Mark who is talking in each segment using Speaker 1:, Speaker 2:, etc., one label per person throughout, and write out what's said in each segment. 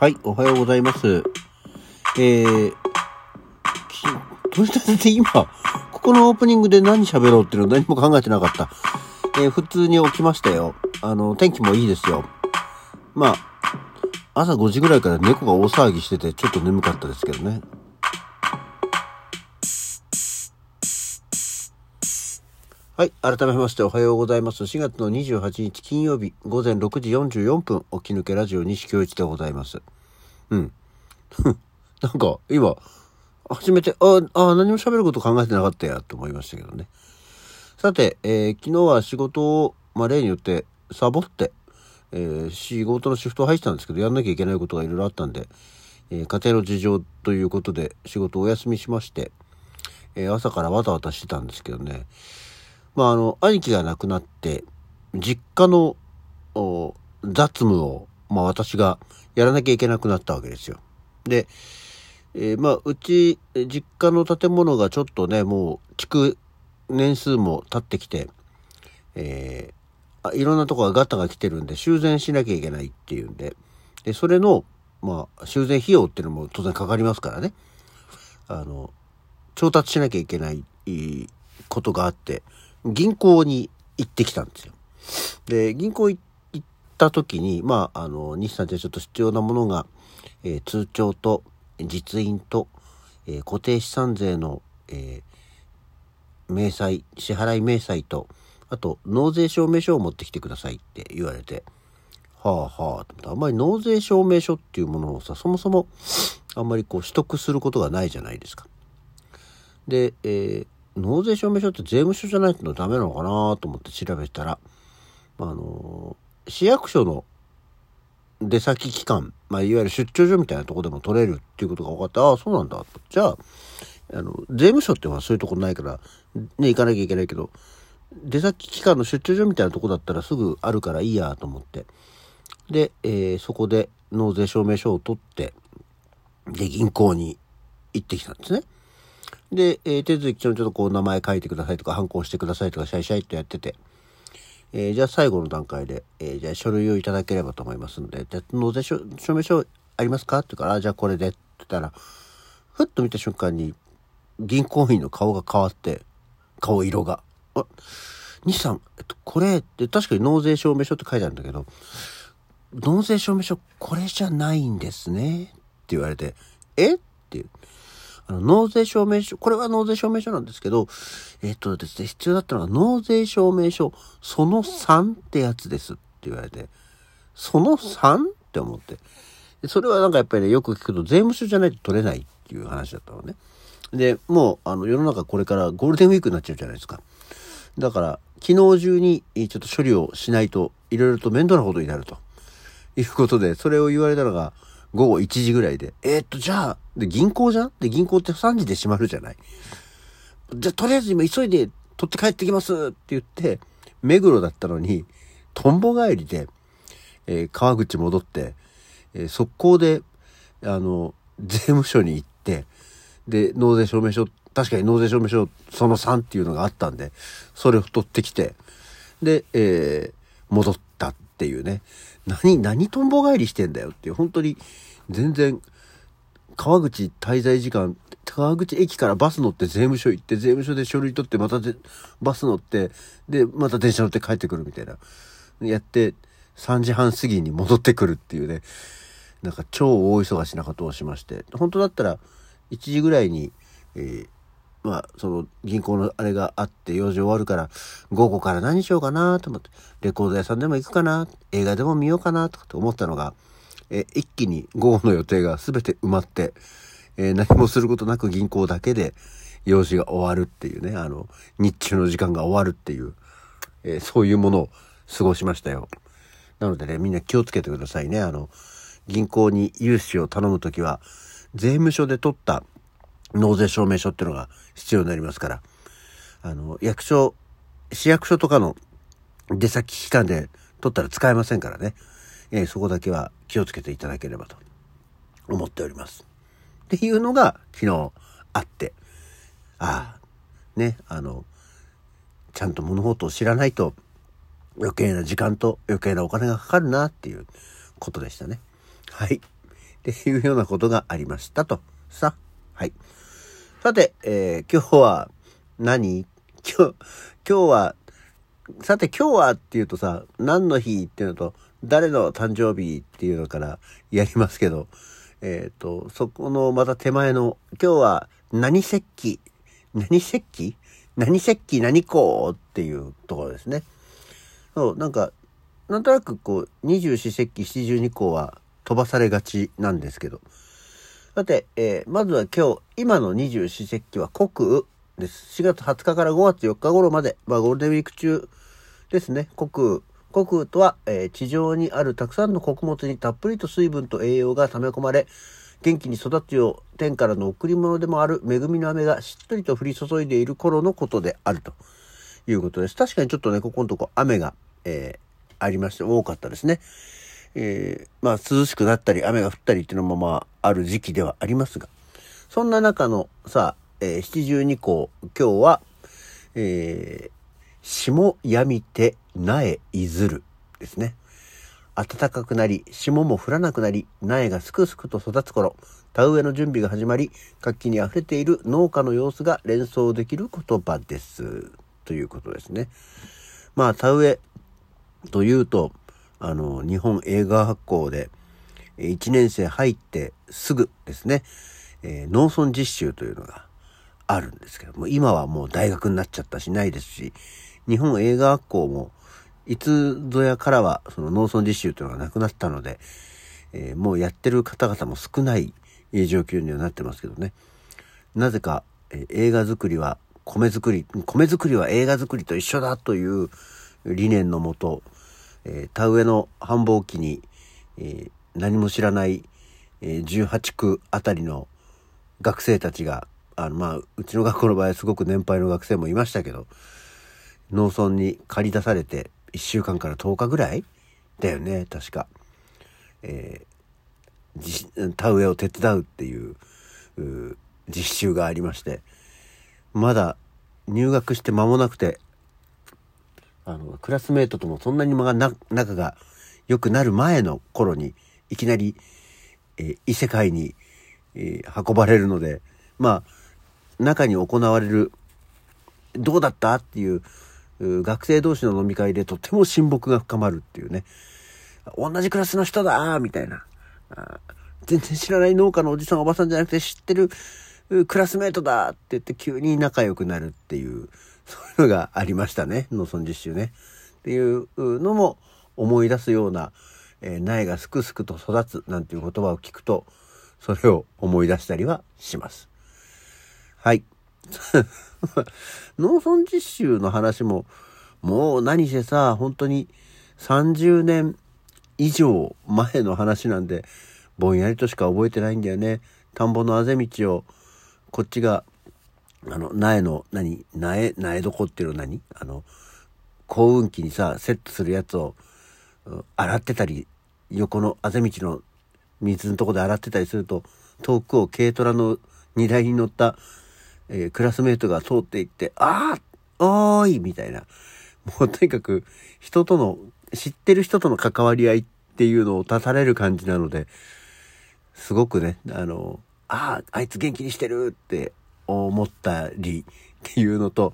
Speaker 1: はい、おはようございます。えー、取り立てて今、ここのオープニングで何喋ろうっていうの何も考えてなかった。えー普通に起きましたよ。あの、天気もいいですよ。まあ、朝5時ぐらいから猫が大騒ぎしてて、ちょっと眠かったですけどね。はい。改めましておはようございます。4月の28日金曜日午前6時44分、起き抜けラジオ西京一でございます。うん。なんか、今、初めて、ああ、何も喋ること考えてなかったや、と思いましたけどね。さて、えー昨日は仕事を、まあ、例によって、サボって、えー仕事のシフトを入ってたんですけど、やんなきゃいけないことがいろいろあったんで、えー家庭の事情ということで、仕事をお休みしまして、え朝からわたわたしてたんですけどね。まあ、あの、兄貴が亡くなって、実家の雑務を、まあ、私がやらなきゃいけなくなったわけですよ。で、えーまあ、うち、実家の建物がちょっとね、もう、築年数も経ってきて、えーあいろんなとこがガタが来てるんで、修繕しなきゃいけないっていうんで、で、それの、まあ、修繕費用っていうのも当然かかりますからね。あの、調達しなきゃいけないことがあって、銀行に行ってきたんですよ。で、銀行行った時に、まあ、あの、西さんじゃちょっと必要なものが、えー通帳と実印と、えー固定資産税の、えー明細、支払い明細と、あと、納税証明書を持ってきてくださいって言われて、はあはあ、あんまり納税証明書っていうものをさ、そもそもあんまりこう取得することがないじゃないですか。で、えー納税証明書って税務署じゃないとダメなのかなと思って調べたら、まああの市役所の出先機関、まあ、いわゆる出張所みたいなとこでも取れるっていうことが分かって、ああ、そうなんだ。じゃあ、あの、税務署ってのはそういうとこないから、ね、行かなきゃいけないけど、出先機関の出張所みたいなとこだったらすぐあるからいいやと思って。で、えーそこで納税証明書を取って、で、銀行に行ってきたんですね。で、えー手続き書にちょっとこう名前書いてくださいとか、反抗してくださいとか、シャイシャイとやってて、えーじゃあ最後の段階で、えーじゃあ書類をいただければと思いますので、じゃ納税証証明書ありますか？って言うから、あ、じゃあこれでって言ったら、ふっと見た瞬間に、銀行員の顔が変わって、顔色が。あ、西さん、えっと、これって確かに納税証明書って書いてあるんだけど、納税証明書これじゃないんですねって言われて、え？っていう。あの、納税証明書、これは納税証明書なんですけど、えっとですね、必要だったのが納税証明書、その3ってやつですって言われて、その 3? って思って。それはなんかやっぱりね、よく聞くと税務署じゃないと取れないっていう話だったのね。で、もう、あの、世の中これからゴールデンウィークになっちゃうじゃないですか。だから、昨日中にちょっと処理をしないと、いろいろと面倒なことになると。いうことで、それを言われたのが午後1時ぐらいで、えーっと、じゃあ、で、銀行じゃん？で、銀行って3時で閉まるじゃない？じゃあ、とりあえず今急いで取って帰ってきますって言って、目黒だったのに、とんぼ帰りで、えー川口戻って、えー速攻で、あの、税務署に行って、で、納税証明書、確かに納税証明書その3っていうのがあったんで、それを取ってきて、で、えー戻ったっていうね。何、何とんぼ帰りしてんだよっていう、本当に全然、川口滞在時間、川口駅からバス乗って税務署行って、税務署で書類取って、またバス乗って、で、また電車乗って帰ってくるみたいな。やって、3時半過ぎに戻ってくるっていうね。なんか超大忙しなことをしまして。本当だったら、1時ぐらいに、えーまあ、その銀行のあれがあって用事終わるから、午後から何しようかなと思って、レコード屋さんでも行くかな、映画でも見ようかなとかって思ったのが、え一気に午後の予定が全て埋まって、えー何もすることなく銀行だけで用事が終わるっていうね、あの、日中の時間が終わるっていう、えーそういうものを過ごしましたよ。なのでね、みんな気をつけてくださいね。あの、銀行に融資を頼むときは、税務署で取った納税証明書っていうのが必要になりますから、あの、役所、市役所とかの出先機関で取ったら使えませんからね。えーそこだけは気をつけていただければと思っております。っていうのが昨日あって、ああ、ね、あの、ちゃんと物事を知らないと余計な時間と余計なお金がかかるなっていうことでしたね。はい。っていうようなことがありましたと。さ、はい。さて、えー、今日は何、今日、今日は、さて今日はっていうとさ、何の日っていうのと、誰の誕生日っていうのからやりますけど、えっ、ー、と、そこのまた手前の、今日は何節気？何節気？何節気？何校っていうところですね。そう、なんか、なんとなくこう、二十四節気七十二項は飛ばされがちなんですけど。さて、えー、まずは今日、今の二十四節気は国雨です。4月20日から5月4日頃まで、まあゴールデンウィーク中ですね、国雨。国雨とは、えー、地上にあるたくさんの穀物にたっぷりと水分と栄養が溜め込まれ、元気に育つよう天からの贈り物でもある恵みの雨がしっとりと降り注いでいる頃のことであるということです。確かにちょっとね、ここのとこ雨が、えー、ありまして、多かったですね。えー、まあ涼しくなったり雨が降ったりっていうのもまあある時期ではありますが、そんな中のさ、えー、七十二項、今日は、えー、霜やみて苗いずるですね。暖かくなり、霜も降らなくなり、苗がすくすくと育つ頃、田植えの準備が始まり、活気に溢れている農家の様子が連想できる言葉です。ということですね。まあ、田植えというと、あの、日本映画学校で、1年生入ってすぐですね、えー、農村実習というのがあるんですけども、今はもう大学になっちゃったしないですし、日本映画学校もいつぞやからはその農村実習というのがなくなったので、えー、もうやってる方々も少ない状況にはなってますけどね。なぜか、えー、映画作りは米作り、米作りは映画作りと一緒だという理念のもと、えー、田植えの繁忙期に、え何も知らない、え18区あたりの学生たちが、あの、まあ、うちの学校の場合はすごく年配の学生もいましたけど、農村に借り出されて、1週間から10日ぐらいだよね確か、えー、田植えを手伝うっていう実習がありましてまだ入学して間もなくてあのクラスメートともそんなに仲が良くなる前の頃にいきなり、えー、異世界に、えー、運ばれるのでまあ中に行われるどうだったっていう学生同士の飲み会でとても親睦が深まるっていうね。同じクラスの人だみたいな。全然知らない農家のおじさんおばさんじゃなくて知ってるクラスメートだって言って急に仲良くなるっていう、そういうのがありましたね。農村実習ね。っていうのも思い出すような、えー、苗がすくすくと育つなんていう言葉を聞くと、それを思い出したりはします。はい。農村実習の話も、もう何せさ、本当に30年以上前の話なんで、ぼんやりとしか覚えてないんだよね。田んぼのあぜ道を、こっちが、あの、苗の、何？苗、苗床っていうの何？あの、幸運期にさ、セットするやつを、洗ってたり、横のあぜ道の水のとこで洗ってたりすると、遠くを軽トラの荷台に乗ったえー、クラスメートが通っていって、ああおーい！みたいな。もうとにかく人との、知ってる人との関わり合いっていうのを立たれる感じなので、すごくね、あの、ああ、あいつ元気にしてるって思ったりっていうのと、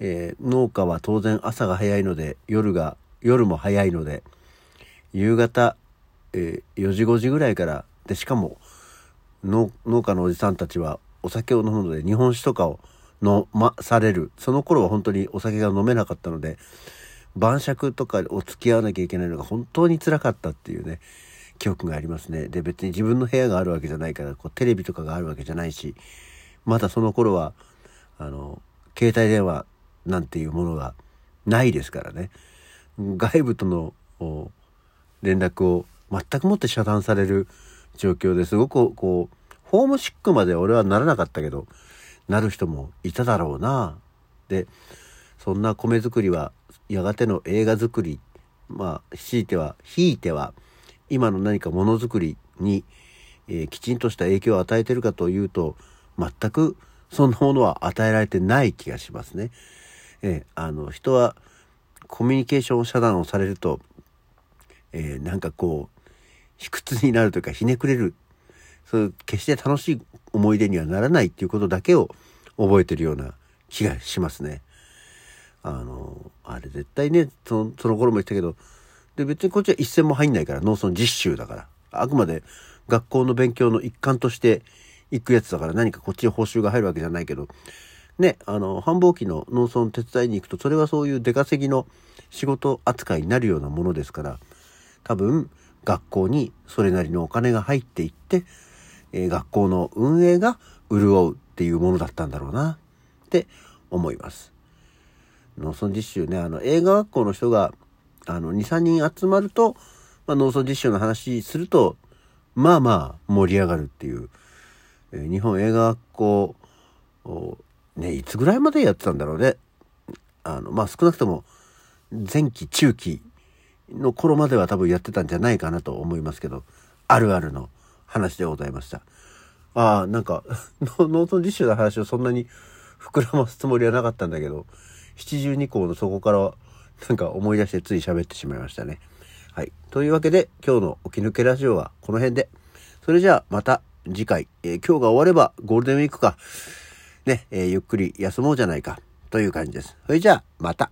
Speaker 1: えー、農家は当然朝が早いので、夜が、夜も早いので、夕方、えー、4時5時ぐらいから、で、しかも農家のおじさんたちはお酒を飲むので日本酒とかを飲まされる。その頃は本当にお酒が飲めなかったので晩酌とかを付き合わなきゃいけないのが本当につらかったっていうね。記憶がありますねで別に自分の部屋があるわけじゃないからこうテレビとかがあるわけじゃないしまだその頃はあの携帯電話なんていうものがないですからね外部との連絡を全くもって遮断される状況ですごくこうホームシックまで俺はならなかったけど、なる人もいただろうな。で、そんな米作りは、やがての映画作り、まあ、強いては、ひいては、今の何かものづくりに、えー、きちんとした影響を与えてるかというと、全くそんなものは与えられてない気がしますね。えー、あの、人はコミュニケーション遮断をされると、えー、なんかこう、卑屈になるというかひねくれるそういう決して楽しい思い出にはならないっていうことだけを覚えてるような気がしますね。あの、あれ絶対ね、そのその頃も言ったけど、で別にこっちは一銭も入んないから、農村実習だから。あくまで学校の勉強の一環として行くやつだから何かこっちに報酬が入るわけじゃないけど、ね、あの、繁忙期の農村手伝いに行くと、それはそういう出稼ぎの仕事扱いになるようなものですから、多分、学校にそれなりのお金が入っていって、えー、学校の運営が潤うっていうものだったんだろうなって思います。農村実習ね、あの、映画学校の人が、あの、2、3人集まると、まあ、農村実習の話すると、まあまあ盛り上がるっていう、えー、日本映画学校を、ね、いつぐらいまでやってたんだろうね。あの、まあ、少なくとも、前期、中期の頃までは多分やってたんじゃないかなと思いますけど、あるあるの話でございました。ああ、なんか、ノート実習の話をそんなに膨らますつもりはなかったんだけど、七十二項のそこから なんか思い出してつい喋ってしまいましたね。はい。というわけで、今日の起き抜けラジオはこの辺で。それじゃあ、また次回、えー、今日が終わればゴールデンウィークか、ね、えー、ゆっくり休もうじゃないか、という感じです。それじゃあ、また。